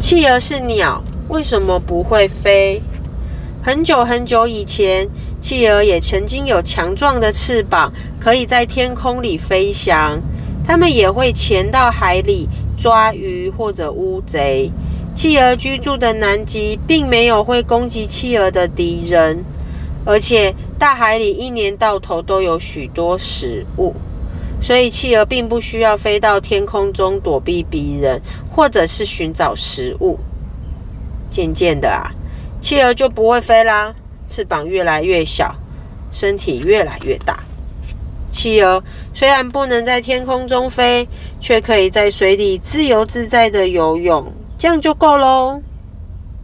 企鹅是鸟，为什么不会飞？很久很久以前，企鹅也曾经有强壮的翅膀，可以在天空里飞翔。它们也会潜到海里抓鱼或者乌贼。企鹅居住的南极并没有会攻击企鹅的敌人，而且大海里一年到头都有许多食物，所以企鹅并不需要飞到天空中躲避敌人，或者是寻找食物。渐渐的啊。企鹅就不会飞啦，翅膀越来越小，身体越来越大。企鹅虽然不能在天空中飞，却可以在水里自由自在的游泳，这样就够喽。